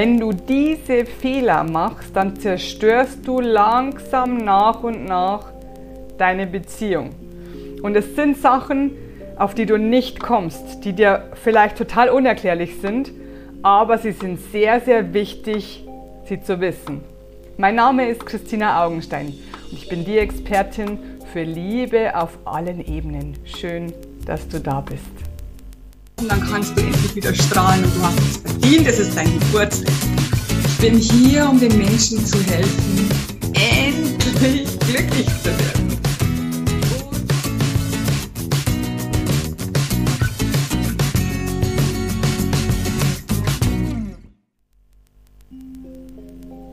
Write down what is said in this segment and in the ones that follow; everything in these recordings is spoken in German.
Wenn du diese Fehler machst, dann zerstörst du langsam nach und nach deine Beziehung. Und es sind Sachen, auf die du nicht kommst, die dir vielleicht total unerklärlich sind, aber sie sind sehr, sehr wichtig, sie zu wissen. Mein Name ist Christina Augenstein und ich bin die Expertin für Liebe auf allen Ebenen. Schön, dass du da bist. Und dann kannst du endlich wieder strahlen und du hast es verdient, es ist dein Geburtstag. Ich bin hier, um den Menschen zu helfen, endlich glücklich zu werden.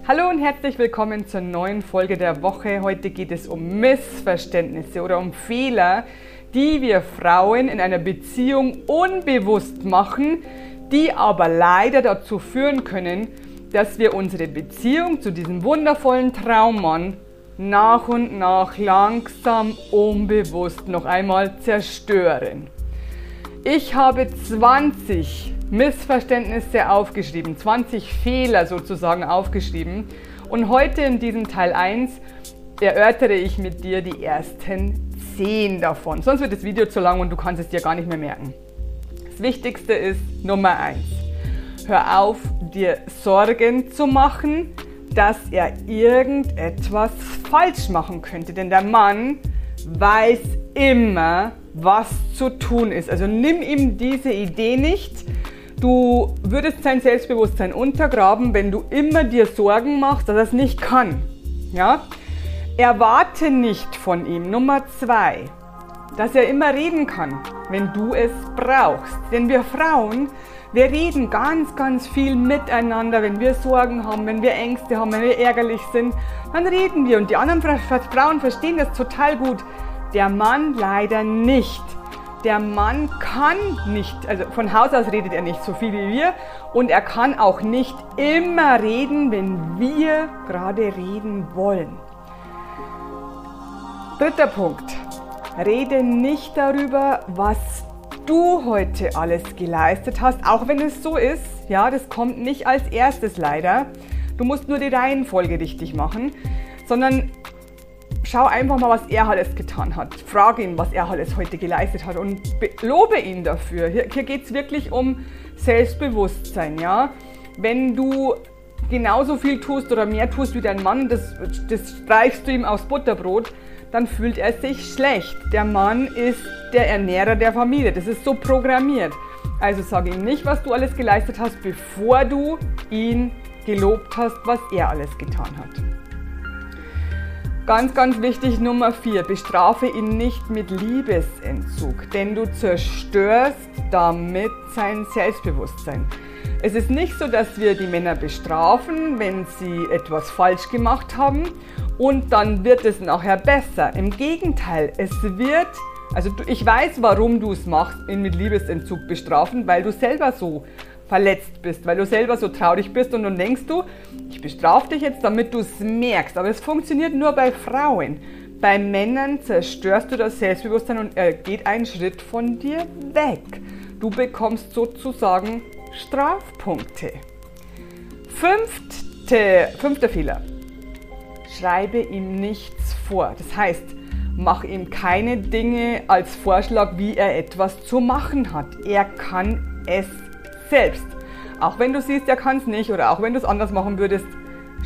Hallo und herzlich willkommen zur neuen Folge der Woche. Heute geht es um Missverständnisse oder um Fehler, die wir Frauen in einer Beziehung unbewusst machen, die aber leider dazu führen können, dass wir unsere Beziehung zu diesem wundervollen Traummann nach und nach langsam unbewusst noch einmal zerstören. Ich habe 20 Missverständnisse aufgeschrieben, 20 Fehler sozusagen aufgeschrieben und heute in diesem Teil 1 erörtere ich mit dir die ersten 10 davon. Sonst wird das Video zu lang und du kannst es dir gar nicht mehr merken. Das Wichtigste ist Nummer 1. Hör auf, dir Sorgen zu machen, dass er irgendetwas falsch machen könnte. Denn der Mann weiß immer, was zu tun ist. Also nimm ihm diese Idee nicht. Du würdest sein Selbstbewusstsein untergraben, wenn du immer dir Sorgen machst, dass er es nicht kann. Ja? Erwarte nicht von ihm, Nummer zwei, dass er immer reden kann, wenn du es brauchst. Denn wir Frauen, wir reden ganz, ganz viel miteinander, wenn wir Sorgen haben, wenn wir Ängste haben, wenn wir ärgerlich sind, dann reden wir. Und die anderen Frauen verstehen das total gut. Der Mann leider nicht. Der Mann kann nicht, also von Haus aus redet er nicht so viel wie wir und er kann auch nicht immer reden, wenn wir gerade reden wollen. Dritter Punkt. Rede nicht darüber, was du heute alles geleistet hast, auch wenn es so ist. Ja, das kommt nicht als erstes leider. Du musst nur die Reihenfolge richtig machen, sondern schau einfach mal, was er alles getan hat. Frage ihn, was er alles heute geleistet hat und lobe ihn dafür. Hier, hier geht es wirklich um Selbstbewusstsein. Ja? Wenn du genauso viel tust oder mehr tust wie dein Mann, das, das streichst du ihm aufs Butterbrot, dann fühlt er sich schlecht. Der Mann ist der Ernährer der Familie. Das ist so programmiert. Also sag ihm nicht, was du alles geleistet hast, bevor du ihn gelobt hast, was er alles getan hat. Ganz, ganz wichtig Nummer 4. Bestrafe ihn nicht mit Liebesentzug, denn du zerstörst damit sein Selbstbewusstsein. Es ist nicht so, dass wir die Männer bestrafen, wenn sie etwas falsch gemacht haben und dann wird es nachher besser. Im Gegenteil, es wird, also ich weiß, warum du es machst, ihn mit Liebesentzug bestrafen, weil du selber so verletzt bist, weil du selber so traurig bist und dann denkst du, ich bestrafe dich jetzt, damit du es merkst. Aber es funktioniert nur bei Frauen. Bei Männern zerstörst du das Selbstbewusstsein und er geht einen Schritt von dir weg. Du bekommst sozusagen Strafpunkte. Fünfte, fünfter Fehler schreibe ihm nichts vor. Das heißt, mach ihm keine Dinge als Vorschlag, wie er etwas zu machen hat. Er kann es selbst. Auch wenn du siehst, er kann es nicht oder auch wenn du es anders machen würdest,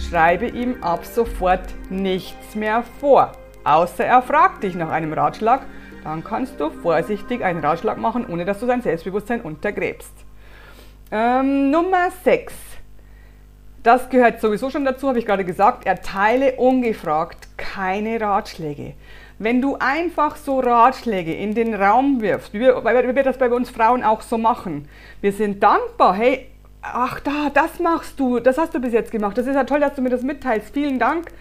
schreibe ihm ab sofort nichts mehr vor. Außer er fragt dich nach einem Ratschlag, dann kannst du vorsichtig einen Ratschlag machen, ohne dass du sein Selbstbewusstsein untergräbst. Ähm, Nummer 6. Das gehört sowieso schon dazu, habe ich gerade gesagt. Erteile ungefragt keine Ratschläge. Wenn du einfach so Ratschläge in den Raum wirfst, wie wir, weil wir das bei uns Frauen auch so machen, wir sind dankbar. Hey, ach da, das machst du, das hast du bis jetzt gemacht. Das ist ja toll, dass du mir das mitteilst. Vielen Dank.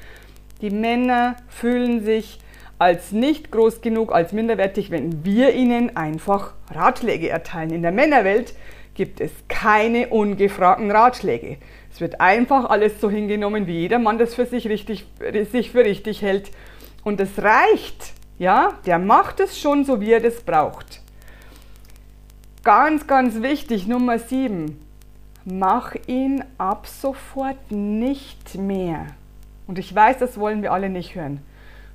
Die Männer fühlen sich als nicht groß genug, als minderwertig, wenn wir ihnen einfach Ratschläge erteilen. In der Männerwelt gibt es keine ungefragten Ratschläge. Es wird einfach alles so hingenommen, wie jeder Mann das für sich, richtig, sich für richtig hält. Und es reicht. Ja, der macht es schon so, wie er das braucht. Ganz, ganz wichtig, Nummer 7. mach ihn ab sofort nicht mehr. Und ich weiß, das wollen wir alle nicht hören.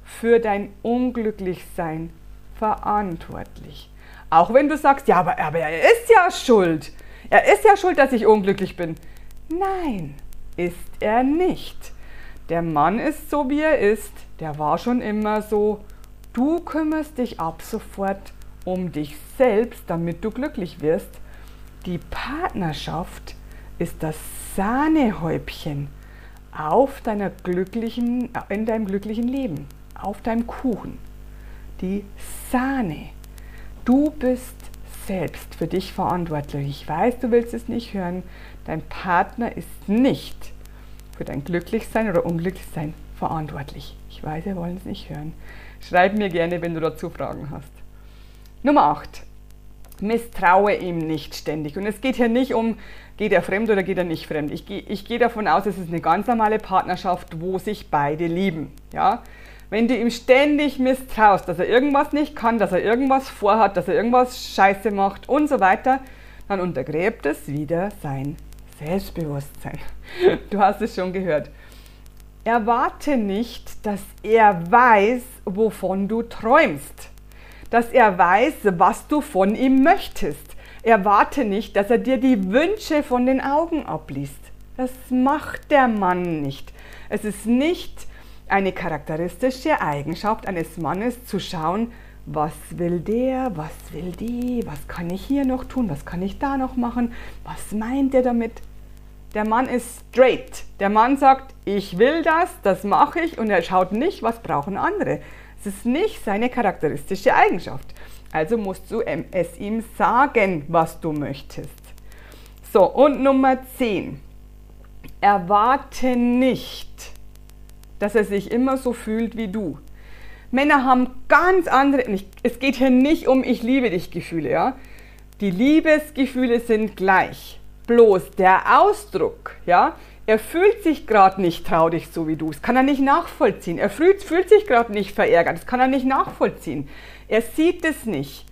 Für dein Unglücklichsein verantwortlich. Auch wenn du sagst, ja, aber, aber er ist ja schuld. Er ist ja schuld, dass ich unglücklich bin. Nein, ist er nicht. Der Mann ist so, wie er ist. Der war schon immer so. Du kümmerst dich ab sofort um dich selbst, damit du glücklich wirst. Die Partnerschaft ist das Sahnehäubchen auf deiner glücklichen, in deinem glücklichen Leben, auf deinem Kuchen. Die Sahne. Du bist selbst für dich verantwortlich. Ich weiß, du willst es nicht hören. Dein Partner ist nicht für dein Glücklichsein oder Unglücklichsein verantwortlich. Ich weiß, wir wollen es nicht hören. Schreib mir gerne, wenn du dazu Fragen hast. Nummer 8. Misstraue ihm nicht ständig. Und es geht hier nicht um, geht er fremd oder geht er nicht fremd. Ich gehe ich geh davon aus, es ist eine ganz normale Partnerschaft, wo sich beide lieben. Ja? Wenn du ihm ständig misstraust, dass er irgendwas nicht kann, dass er irgendwas vorhat, dass er irgendwas scheiße macht und so weiter, dann untergräbt es wieder sein Selbstbewusstsein. Du hast es schon gehört. Erwarte nicht, dass er weiß, wovon du träumst. Dass er weiß, was du von ihm möchtest. Erwarte nicht, dass er dir die Wünsche von den Augen abliest. Das macht der Mann nicht. Es ist nicht eine charakteristische Eigenschaft eines Mannes zu schauen, was will der, was will die, was kann ich hier noch tun, was kann ich da noch machen, was meint er damit. Der Mann ist straight. Der Mann sagt, ich will das, das mache ich und er schaut nicht, was brauchen andere. Es ist nicht seine charakteristische Eigenschaft. Also musst du es ihm sagen, was du möchtest. So, und Nummer 10. Erwarte nicht, dass er sich immer so fühlt wie du. Männer haben ganz andere, es geht hier nicht um ich liebe dich Gefühle, ja. Die Liebesgefühle sind gleich. Bloß der Ausdruck, ja, er fühlt sich gerade nicht traurig so wie du. Das kann er nicht nachvollziehen. Er fühlt, fühlt sich gerade nicht verärgert. Das kann er nicht nachvollziehen. Er sieht es nicht.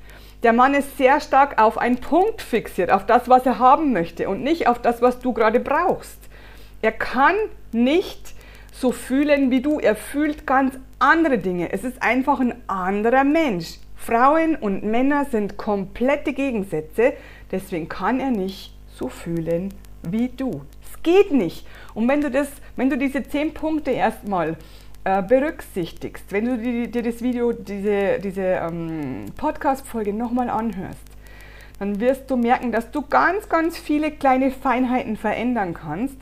Der Mann ist sehr stark auf einen Punkt fixiert, auf das, was er haben möchte und nicht auf das, was du gerade brauchst. Er kann nicht so fühlen wie du. Er fühlt ganz andere Dinge. Es ist einfach ein anderer Mensch. Frauen und Männer sind komplette Gegensätze. Deswegen kann er nicht so fühlen wie du. Es geht nicht. Und wenn du, das, wenn du diese zehn Punkte erstmal äh, berücksichtigst, wenn du dir, dir das Video, diese, diese ähm, Podcast-Folge nochmal anhörst, dann wirst du merken, dass du ganz, ganz viele kleine Feinheiten verändern kannst.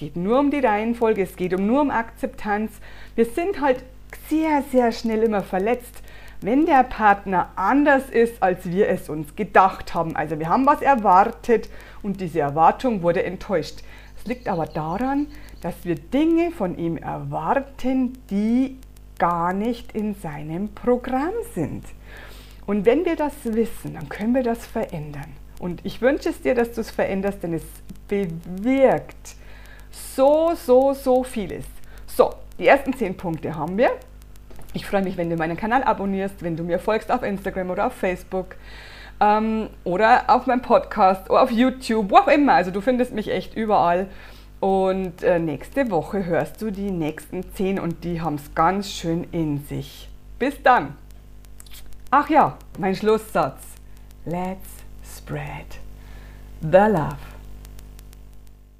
Geht nur um die Reihenfolge, es geht nur um Akzeptanz. Wir sind halt sehr, sehr schnell immer verletzt wenn der Partner anders ist, als wir es uns gedacht haben. Also wir haben was erwartet und diese Erwartung wurde enttäuscht. Es liegt aber daran, dass wir Dinge von ihm erwarten, die gar nicht in seinem Programm sind. Und wenn wir das wissen, dann können wir das verändern. Und ich wünsche es dir, dass du es veränderst, denn es bewirkt so, so, so vieles. So, die ersten zehn Punkte haben wir. Ich freue mich, wenn du meinen Kanal abonnierst, wenn du mir folgst auf Instagram oder auf Facebook ähm, oder auf meinem Podcast oder auf YouTube, wo auch immer. Also du findest mich echt überall. Und äh, nächste Woche hörst du die nächsten 10 und die haben es ganz schön in sich. Bis dann. Ach ja, mein Schlusssatz. Let's spread the love.